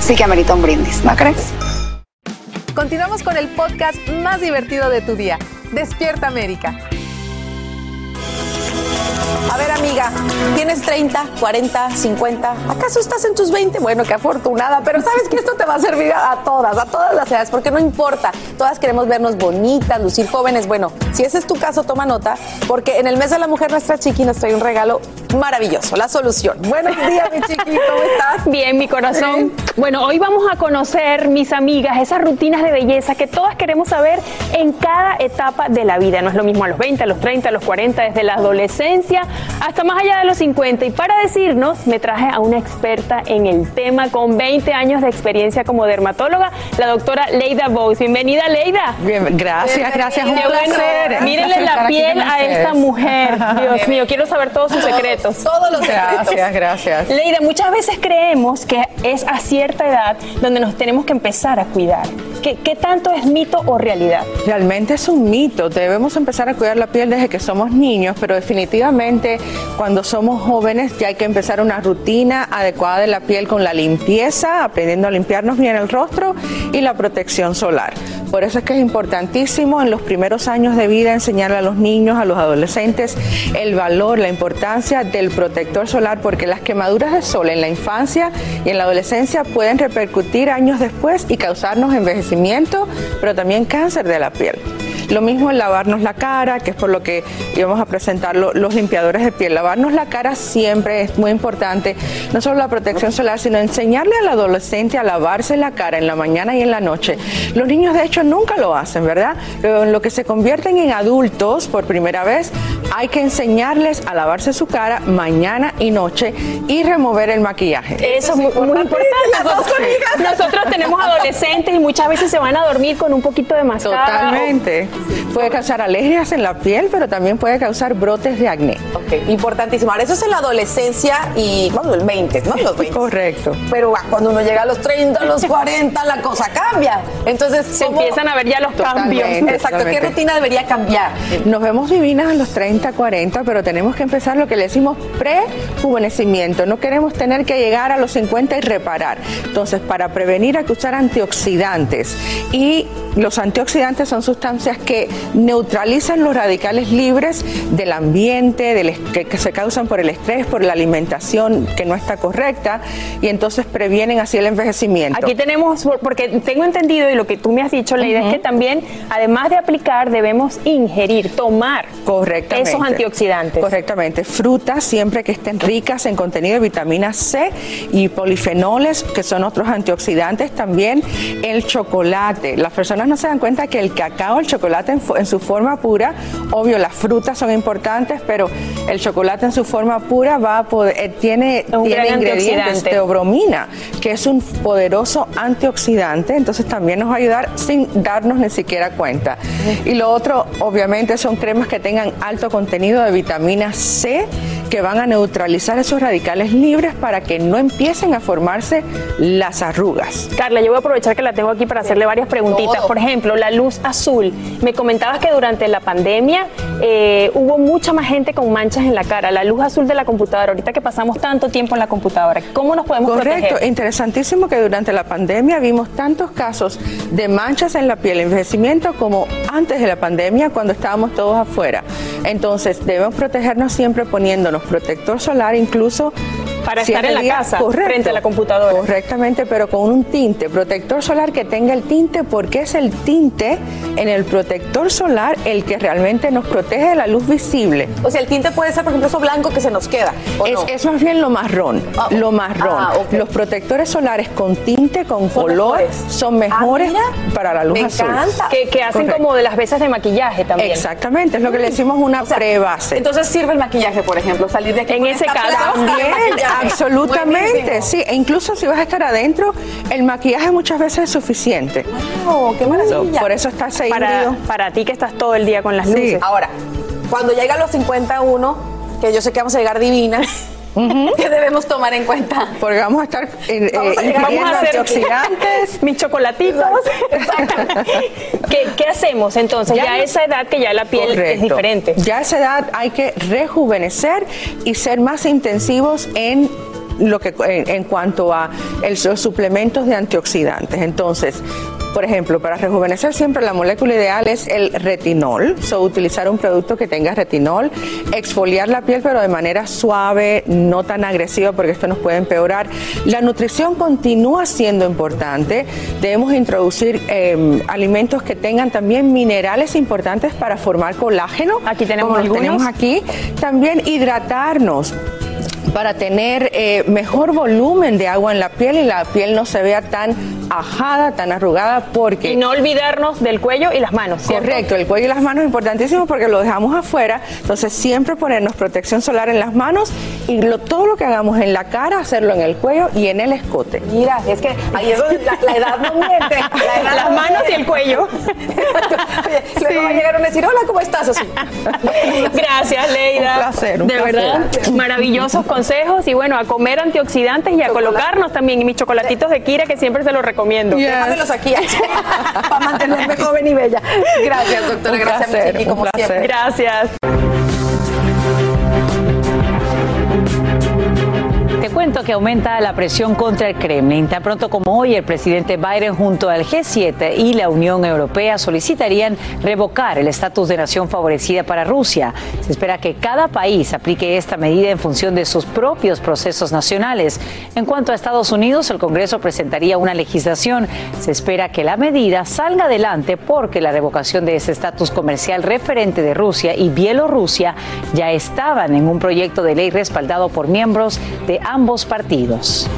sí que amerita un brindis, ¿no crees? Continuamos con el podcast más divertido de tu día. Despierta América. A ver, amiga, tienes 30, 40, 50. ¿Acaso estás en tus 20? Bueno, qué afortunada, pero sabes que esto te va a servir a todas, a todas las edades, porque no importa. Todas queremos vernos bonitas, lucir jóvenes. Bueno, si ese es tu caso, toma nota, porque en el mes de la mujer, nuestra chiqui nos trae un regalo maravilloso, la solución. Buenos días, mi chiqui, ¿cómo estás? Bien, mi corazón. Bueno, hoy vamos a conocer, mis amigas, esas rutinas de belleza que todas queremos saber en cada etapa de la vida. No es lo mismo a los 20, a los 30, a los 40, desde la adolescencia hasta más allá de los 50. Y para decirnos, me traje a una experta en el tema con 20 años de experiencia como dermatóloga, la doctora Leida Bowes. Bienvenida, Leida. Bien, gracias, gracias, un Qué bueno. placer. Mírenle la piel a esta mujer. [LAUGHS] Dios mío, quiero saber todos sus secretos. Todos los secretos. Gracias, gracias. Leida, muchas veces creemos que es a cierta edad donde nos tenemos que empezar a cuidar. ¿Qué, tanto es mito o realidad? Realmente es un mito. Debemos empezar a cuidar la piel desde que somos niños, pero definitivamente cuando somos jóvenes ya hay que empezar una rutina adecuada de la piel con la limpieza, aprendiendo a limpiarnos bien el rostro y la protección solar. Por eso es que es importantísimo en los primeros años de vida enseñarle a los niños, a los adolescentes, el valor, la importancia del protector solar, porque las quemaduras de sol en la infancia y en la adolescencia pueden repercutir años después y causarnos envejecimiento, pero también cáncer de la piel. Lo mismo en lavarnos la cara, que es por lo que íbamos a presentar lo- los limpiadores de piel. Lavarnos la cara siempre es muy importante, no solo la protección solar, sino enseñarle al adolescente a lavarse la cara en la mañana y en la noche. Los niños de hecho nunca lo hacen, ¿verdad? Pero en lo que se convierten en adultos por primera vez, hay que enseñarles a lavarse su cara mañana y noche y remover el maquillaje. Eso es muy, muy importante. Nosotros, nosotros tenemos adolescentes y muchas veces se van a dormir con un poquito de mascara. Totalmente. Puede causar alergias en la piel, pero también puede causar brotes de acné. Ok, importantísimo. Ahora, eso es en la adolescencia y, bueno, el 20, ¿no? Los 20. Correcto. Pero ah, cuando uno llega a los 30, a los [LAUGHS] 40, la cosa cambia. Entonces, Se ¿cómo- empiezan a ver ya los cambios. Totalmente, Exacto, ¿qué rutina debería cambiar? Nos vemos divinas a los 30, 40, pero tenemos que empezar lo que le decimos pre-juvenecimiento. No queremos tener que llegar a los 50 y reparar. Entonces, para prevenir hay que usar antioxidantes. Y los antioxidantes son sustancias que neutralizan los radicales libres del ambiente, del que, que se causan por el estrés, por la alimentación que no está correcta, y entonces previenen así el envejecimiento. Aquí tenemos, porque tengo entendido y lo que tú me has dicho, Leida, es que también, además de aplicar, debemos ingerir, tomar Correctamente. esos antioxidantes. Correctamente. Frutas siempre que estén ricas en contenido de vitamina C y polifenoles, que son otros antioxidantes. También el chocolate. Las personas no se dan cuenta que el cacao, el chocolate en, su forma pura, obvio, las frutas son importantes, pero el chocolate en su forma pura va a poder, eh, tiene, tiene ingredientes, teobromina, que es un poderoso antioxidante, entonces también nos va a ayudar sin darnos ni siquiera cuenta. Y lo otro, obviamente, son cremas que tengan alto contenido de vitamina C, que van a neutralizar esos radicales libres para que no empiecen a formarse las arrugas. Carla, yo voy a aprovechar que la tengo aquí para hacerle varias preguntitas. Por ejemplo, la luz azul. Me comentabas que durante la pandemia eh, hubo mucha más gente con manchas en la cara. La luz azul de la computadora, ahorita que pasamos tanto tiempo en la computadora, ¿cómo nos podemos Correcto, proteger? interesantísimo que durante la pandemia vimos tantos casos de manchas en la piel, envejecimiento, como antes de la pandemia cuando estábamos todos afuera. Entonces, debemos protegernos siempre poniéndonos protector solar, incluso Para estar en la días- casa, correcto, frente a la computadora. Correctamente, pero con un tinte, protector solar que tenga el tinte, porque es el tinte en el protector solar el que realmente nos protege de la luz visible. O sea, el tinte puede ser, por ejemplo, eso blanco que se nos queda. ¿o Es, no? es más bien lo marrón, lo marrón. Ah. Los protectores solares con tinte, con color, mejores. son mejores para la luz Me azul. encanta. Que, que hacen Correcto. como de las veces de maquillaje también. Exactamente, es lo que le decimos una prebase. Entonces sirve el maquillaje, por ejemplo, salir de aquí En ese caso, También. [LAUGHS] absolutamente, Buenísimo. sí. E incluso si vas a estar adentro, el maquillaje muchas veces es suficiente. Oh, qué maravilla. Por eso está ese Para, para ti que estás todo el día con las Sí. luces. Ahora, cuando llega a los 51, que yo sé que vamos a llegar divinas, [LAUGHS] ¿qué debemos tomar en cuenta? Porque vamos a estar eh, Vamos a eh, Vamos hacer antioxidantes. [LAUGHS] mis chocolatitos. ¿Qué, qué hacemos entonces? Ya, a esa edad que ya la piel es diferente. Ya a esa edad hay que rejuvenecer y ser más intensivos en lo que en, en cuanto a el- los suplementos de antioxidantes. Entonces, por ejemplo, para rejuvenecer siempre la molécula ideal es el retinol, so, utilizar un producto que tenga retinol, exfoliar la piel pero de manera suave, no tan agresiva porque esto nos puede empeorar. La nutrición continúa siendo importante, debemos introducir eh, alimentos que tengan también minerales importantes para formar colágeno. Aquí tenemos como algunos. tenemos aquí. También hidratarnos para tener eh, mejor volumen de agua en la piel y la piel no se vea tan ajada, tan arrugada, porque... Y no olvidarnos del cuello y las manos, ¿cierto? Correcto, el cuello y las manos es importantísimo porque lo dejamos afuera, entonces siempre ponernos protección solar en las manos y lo- todo lo que hagamos en la cara, hacerlo en el cuello y en el escote. Mira, es que ahí es donde la, la edad no miente. La edad Las no manos y el cuello. Oye, luego va a llegar a decir, hola, ¿cómo estás? Así. Gracias, Leida. Un placer, un De placer. verdad, maravillosos consejos y bueno, a comer antioxidantes y a colocarnos también y mis chocolatitos de Kira que siempre se los recomiendo. Déjamelos aquí [LAUGHS] para mantenerme joven y bella. Gracias, doctora. Un Gracias, placer, Michiki, un como placer. siempre. Gracias. Cuento que aumenta la presión contra el Kremlin. Tan pronto como hoy, el presidente Biden junto al G7 y la Unión Europea solicitarían revocar el estatus de nación favorecida para Rusia. Se espera que cada país aplique esta medida en función de sus propios procesos nacionales. En cuanto a Estados Unidos, el Congreso presentaría una legislación. Se espera que la medida salga adelante porque la revocación de ese estatus comercial referente de Rusia y Bielorrusia ya estaban en un proyecto de ley respaldado por miembros de partidos.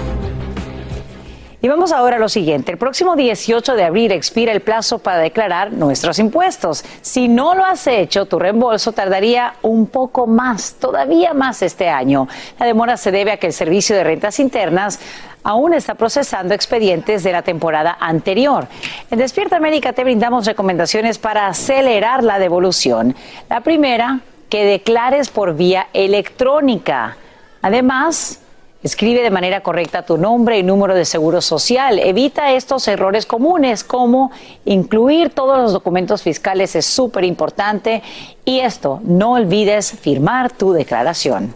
Y vamos ahora a lo siguiente. El próximo 18 de abril expira el plazo para declarar nuestros impuestos. Si no lo has hecho, tu reembolso tardaría un poco más, todavía más este año. La demora se debe a que el Servicio de Rentas Internas aún está procesando expedientes de la temporada anterior. En Despierta América te brindamos recomendaciones para acelerar la devolución. La primera, que declares por vía electrónica. Además, Escribe de manera correcta tu nombre y número de seguro social. Evita estos errores comunes como incluir todos los documentos fiscales es súper importante. Y esto, no olvides firmar tu declaración.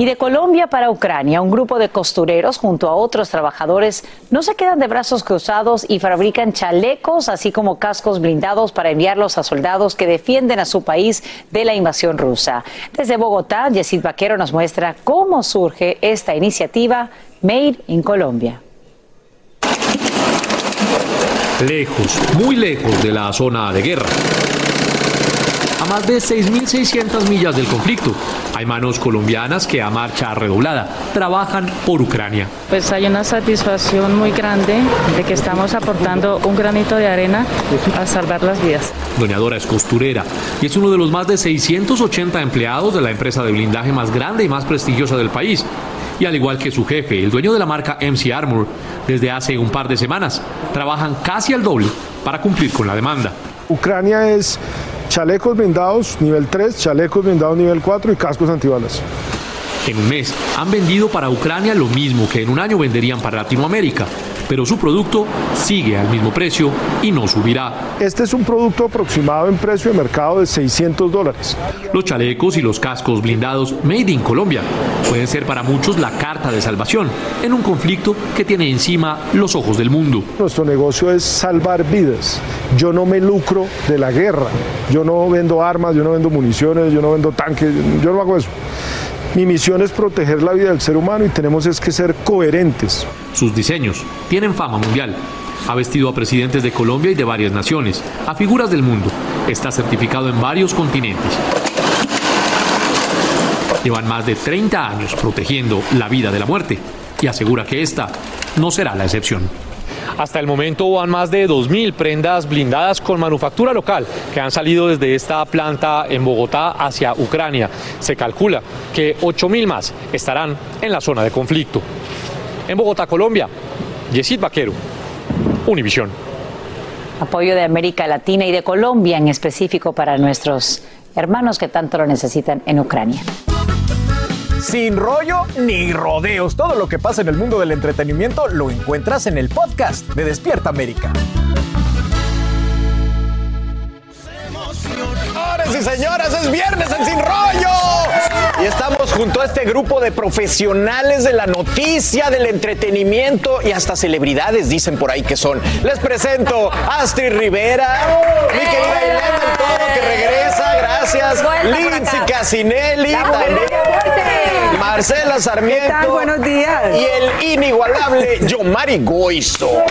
Y de Colombia para Ucrania, un grupo de costureros junto a otros trabajadores no se quedan de brazos cruzados y fabrican chalecos, así como cascos blindados para enviarlos a soldados que defienden a su país de la invasión rusa. Desde Bogotá, Yesid Vaquero nos muestra cómo surge esta iniciativa Made in Colombia. Lejos, muy lejos de la zona de guerra. A más de 6.600 millas del conflicto, hay manos colombianas que a marcha redoblada trabajan por Ucrania. Pues hay una satisfacción muy grande de que estamos aportando un granito de arena a salvar las vidas. Doña Dora es costurera y es uno de los más de 680 empleados de la empresa de blindaje más grande y más prestigiosa del país. Y al igual que su jefe, el dueño de la marca MC Armor, desde hace un par de semanas, trabajan casi al doble para cumplir con la demanda. Ucrania es chalecos blindados nivel 3, chalecos blindados nivel 4 y cascos antibalas. En un mes han vendido para Ucrania lo mismo que en un año venderían para Latinoamérica pero su producto sigue al mismo precio y no subirá. Este es un producto aproximado en precio de mercado de 600 dólares. Los chalecos y los cascos blindados Made in Colombia pueden ser para muchos la carta de salvación en un conflicto que tiene encima los ojos del mundo. Nuestro negocio es salvar vidas. Yo no me lucro de la guerra. Yo no vendo armas, yo no vendo municiones, yo no vendo tanques, yo no hago eso. Mi misión es proteger la vida del ser humano y tenemos es que ser coherentes. Sus diseños tienen fama mundial. Ha vestido a presidentes de Colombia y de varias naciones, a figuras del mundo. Está certificado en varios continentes. Llevan más de 30 años protegiendo la vida de la muerte y asegura que esta no será la excepción. Hasta el momento van más de 2.000 prendas blindadas con manufactura local que han salido desde esta planta en Bogotá hacia Ucrania. Se calcula que 8.000 más estarán en la zona de conflicto. En Bogotá, Colombia, Yesid Vaquero, Univisión. Apoyo de América Latina y de Colombia en específico para nuestros hermanos que tanto lo necesitan en Ucrania. Sin rollo ni rodeos, todo lo que pasa en el mundo del entretenimiento lo encuentras en el podcast de Despierta América. Señores y señoras, es viernes en Sin Rollo. Y estamos junto a este grupo de profesionales de la noticia, del entretenimiento y hasta celebridades, dicen por ahí que son. Les presento Astrid Rivera, mi querida Elena Todo, que regresa, gracias. Lindsay Casinelli, Marcela Sarmiento. Buenos días. Y el inigualable Yomari Goizo.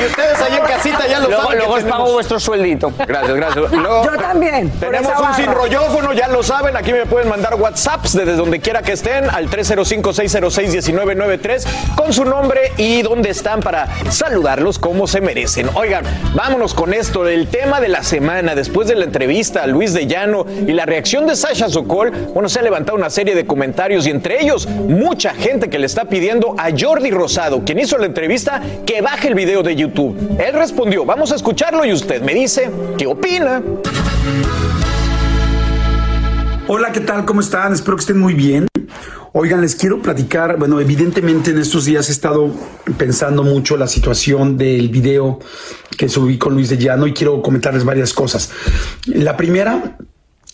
Y ustedes ahí en casita ya lo luego, saben. Luego os pago vuestro sueldito. Gracias, gracias. Yo también. Tenemos un sinrollófono, ya lo saben. Aquí me pueden mandar WhatsApps desde donde quiera que estén al 305-606-1993 con su nombre y dónde están para saludarlos como se merecen. Oigan, vámonos con esto. El tema de la semana, después de la entrevista a Luis de Llano y la reacción de Sasha Sokol, bueno, se ha levantado una serie de comentarios y entre ellos mucha gente que le está pidiendo a Jordi Rosado, quien hizo la entrevista, que baje el video de YouTube. Él respondió, vamos a escucharlo y usted me dice qué opina. Hola, ¿qué tal? ¿Cómo están? Espero que estén muy bien. Oigan, les quiero platicar, bueno, evidentemente en estos días he estado pensando mucho la situación del video que subí con Luis de Llano y quiero comentarles varias cosas. La primera,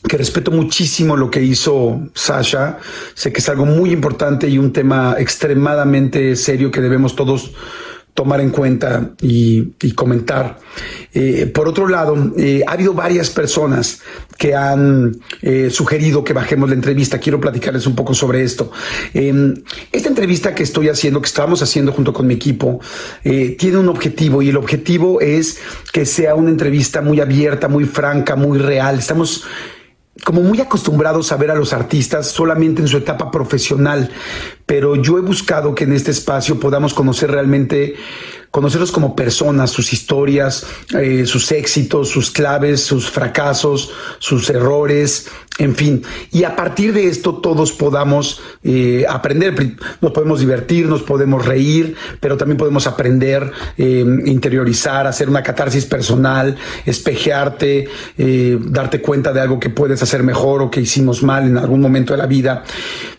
que respeto muchísimo lo que hizo Sasha, sé que es algo muy importante y un tema extremadamente serio que debemos todos tomar en cuenta y, comentar. Eh, por otro lado, eh, ha habido varias personas que han eh, sugerido que bajemos la entrevista. Quiero platicarles un poco sobre esto. esta entrevista que estoy haciendo, que estamos haciendo junto con mi equipo, tiene un objetivo y el objetivo es que sea una entrevista muy abierta, muy franca, muy real. Estamos como muy acostumbrados a ver a los artistas solamente en su etapa profesional, pero yo he buscado que en este espacio podamos conocer realmente, conocerlos como personas, sus historias, eh, sus éxitos, sus claves, sus fracasos, sus errores, en fin. Y a partir de esto todos podamos eh, aprender, nos podemos divertir, nos podemos reír, pero también podemos aprender, eh, interiorizar, hacer una catarsis personal, espejearte, darte cuenta de algo que puedes hacer mejor o que hicimos mal en algún momento de la vida.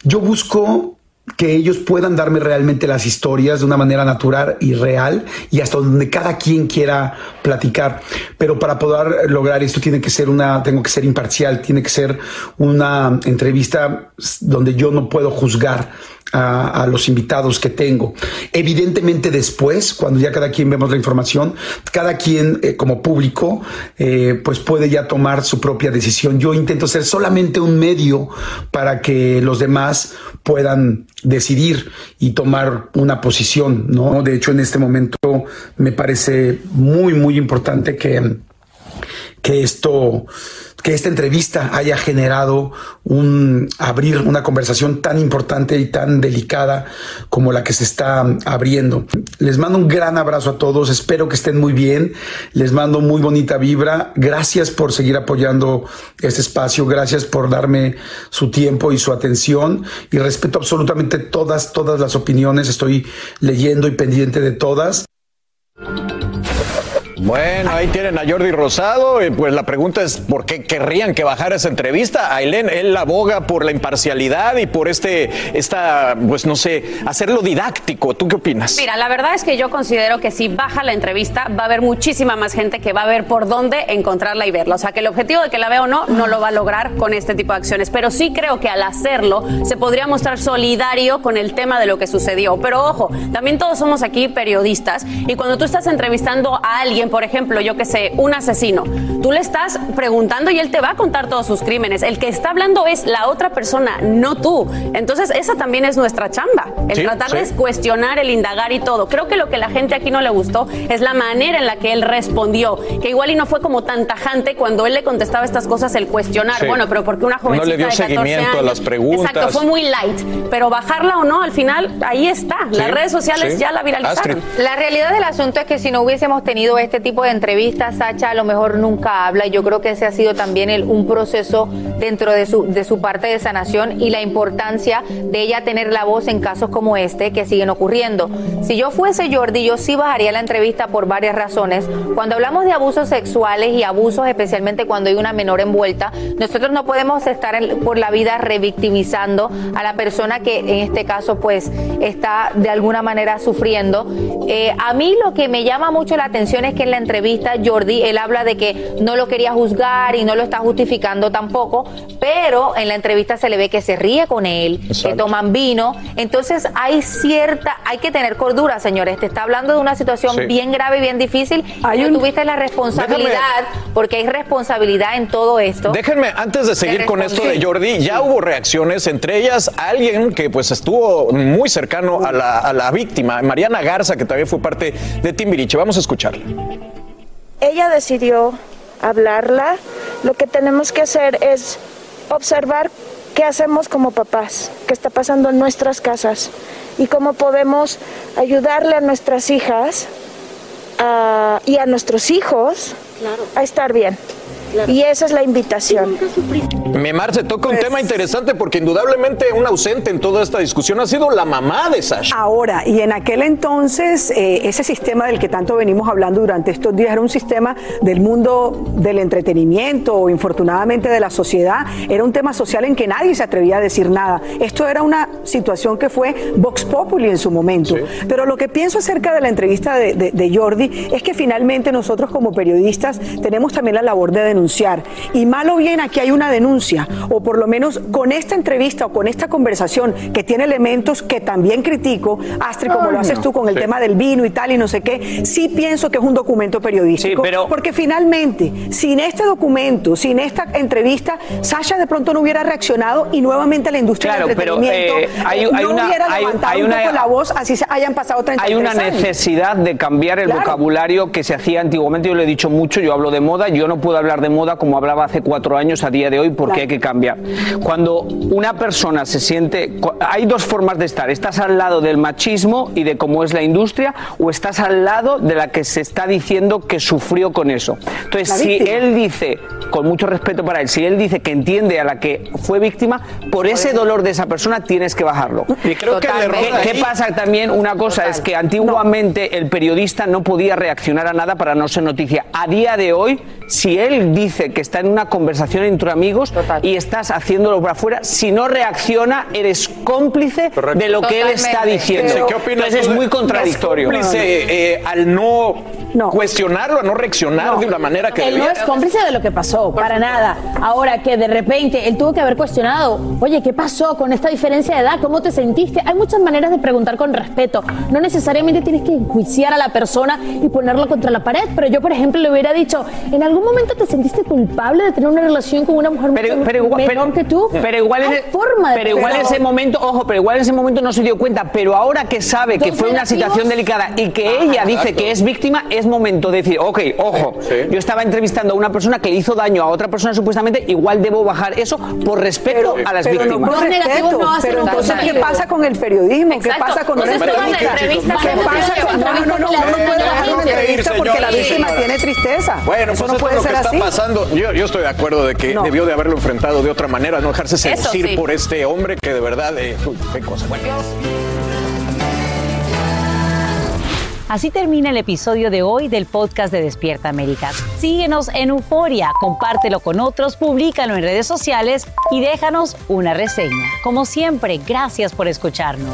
Yo busco que ellos puedan darme realmente las historias de una manera natural y real y hasta donde cada quien quiera platicar. Pero para poder lograr esto tiene que ser una, tengo que ser imparcial, tiene que ser una entrevista donde yo no puedo juzgar a, los invitados que tengo. Evidentemente después, cuando ya cada quien vemos la información, cada quien eh, como público, eh, pues puede ya tomar su propia decisión. Yo intento ser solamente un medio para que los demás puedan decidir y tomar una posición, ¿no? De hecho, en este momento me parece muy, muy importante que, que esto que esta entrevista haya generado un abrir una conversación tan importante y tan delicada como la que se está abriendo. Les mando un gran abrazo a todos, espero que estén muy bien, les mando muy bonita vibra, gracias por seguir apoyando este espacio, gracias por darme su tiempo y su atención y respeto absolutamente todas, todas las opiniones, estoy leyendo y pendiente de todas. Bueno, ahí tienen a Jordi Rosado. Y pues la pregunta es: ¿por qué querrían que bajara esa entrevista? Ailén, él aboga por la imparcialidad y por este, esta, pues no sé, hacerlo didáctico. ¿Tú qué opinas? Mira, la verdad es que yo considero que si baja la entrevista, va a haber muchísima más gente que va a ver por dónde encontrarla y verla. O sea, que el objetivo de que la vea o no, no lo va a lograr con este tipo de acciones. Pero sí creo que al hacerlo, se podría mostrar solidario con el tema de lo que sucedió. Pero ojo, también todos somos aquí periodistas y cuando tú estás entrevistando a alguien, por ejemplo, yo que sé, un asesino, tú le estás preguntando y él te va a contar todos sus crímenes. El que está hablando es la otra persona, no tú. Entonces, esa también es nuestra chamba, el Sí, tratar de cuestionar, el indagar y todo. Creo que lo que la gente aquí no le gustó es la manera en la que él respondió, que igual y no fue como tan tajante cuando él le contestaba estas cosas, el cuestionar, Sí. bueno, pero porque una No jovencita le dio de 14 seguimiento a años- las preguntas. Exacto, fue muy light, pero bajarla o no, al final ahí está. Las Sí, redes sociales sí. ya la viralizaron. La realidad del asunto es que si no hubiésemos tenido este tipo de entrevistas, Sacha a lo mejor nunca habla. Yo creo que ese ha sido también un proceso dentro de su, de su parte de sanación y la importancia de ella tener la voz en casos como este que siguen ocurriendo. Si yo fuese Jordi, yo sí bajaría la entrevista por varias razones. Cuando hablamos de abusos sexuales y abusos, especialmente cuando hay una menor envuelta, nosotros no podemos estar por la vida revictimizando a la persona que en este caso pues está de alguna manera sufriendo. Eh, a mí lo que me llama mucho la atención es que en la entrevista Jordi, él habla de que no lo quería juzgar y no lo está justificando tampoco, pero en la entrevista se le ve que se ríe con él, que toman vino. Entonces hay cierta, hay que tener cordura, señores. Te está hablando de una situación Sí. bien grave y bien difícil. y no tuviste la responsabilidad, porque hay responsabilidad en todo esto. Déjenme, antes de seguir con esto de Jordi, ya hubo reacciones, entre ellas alguien que pues estuvo muy cercano a la, a la víctima, Mariana Garza, que también fue parte de Timbiriche. Vamos a escucharla. Ella decidió hablarla, lo que tenemos que hacer es observar qué hacemos como papás, qué está pasando en nuestras casas y cómo podemos ayudarle a nuestras hijas a- y a nuestros hijos a estar bien. Y esa es la invitación. Me Marce, toca un tema interesante porque indudablemente un ausente en toda esta discusión ha sido la mamá de Sasha. Ahora, y en aquel entonces, eh, ese sistema del que tanto venimos hablando durante estos días era un sistema del mundo del entretenimiento o infortunadamente de la sociedad. Era un tema social en que nadie se atrevía a decir nada. Esto era una situación que fue Vox Populi en su momento. Pero lo que pienso acerca de la entrevista de, de- de Jordi es que finalmente nosotros como periodistas tenemos también la labor de denunciar. Y mal o bien aquí hay una denuncia, o por lo menos con esta entrevista o con esta conversación que tiene elementos que también critico, Astrid, como Ay, lo haces tú con el Sí. tema del vino y tal y no sé qué, sí pienso que es un documento periodístico. Sí, pero- Porque finalmente, sin este documento, sin esta entrevista, Sasha de pronto no hubiera reaccionado y nuevamente la industria Claro, del pero, entretenimiento eh, hay- eh, hay no una- hubiera levantado hay un una- poco la voz, así se hayan pasado 33 Hay una años. necesidad de cambiar el Claro. vocabulario que se hacía antiguamente. Yo lo he dicho mucho, yo hablo de moda, yo no puedo hablar de moda como hablaba hace cuatro años a día de hoy porque hay que cambiar. Cuando una persona se siente... Hay dos formas de estar. Estás al lado del machismo y de cómo es la industria o estás al lado de la que se está diciendo que sufrió con eso. Entonces, La si víctima. él dice, con mucho respeto para él, si él dice que entiende a la que fue víctima, por ese dolor de esa persona tienes que bajarlo. Y creo que el error ¿Qué, ahí- qué pasa también? Una cosa es que antiguamente el periodista no podía reaccionar a nada para no ser noticia. A día de hoy, si él dice que está en una conversación entre amigos y estás haciéndolo para afuera, si no reacciona, eres cómplice de lo que él está Totalmente. diciendo. Sí, ¿Qué opinas Entonces es muy contradictorio. ¿Es cómplice eh, al no, cuestionarlo, a no reaccionar de la manera que Él no debía? es cómplice de lo que pasó, para nada. Ahora que de repente él tuvo que haber cuestionado, oye, ¿qué pasó con esta diferencia de edad? ¿Cómo te sentiste? Hay muchas maneras de preguntar con respeto. No necesariamente tienes que enjuiciar a la persona y ponerlo contra la pared, pero yo, por ejemplo, le hubiera dicho, ¿en algún momento te sentiste culpable de tener una relación con una mujer Pero, mucho pero igual, menor pero- que tú? pero igual, en forma de pero igual en ese momento, ojo, pero igual en ese momento no se dio cuenta, pero ahora que sabe que fue una situación delicada y que Ah, ella dice exacto. que es víctima, es momento de decir, ok, ojo, yo estaba entrevistando a una persona que le hizo daño a otra persona supuestamente, igual debo bajar eso por respeto a las pero víctimas. No por respeto, pero entonces, ¿qué pasa con el periodismo? ¿Qué pasa con entrevista? entrevistas ¿Qué pasa con.? No, no, no, no, no que puede le bajar una hacen entrevista reír, porque la señores. víctima tiene tristeza. Bueno, Eso pues no esto puede es lo ser que así. está pasando. Yo, yo estoy de acuerdo de que No. debió de haberlo enfrentado de otra manera, no dejarse seducir sí. por este hombre que de verdad, eh, uy, qué cosa. Bueno. Así termina el episodio de hoy del podcast de Despierta América. Síguenos en Euforia, compártelo con otros, públicalo en redes sociales y déjanos una reseña. Como siempre, gracias por escucharnos.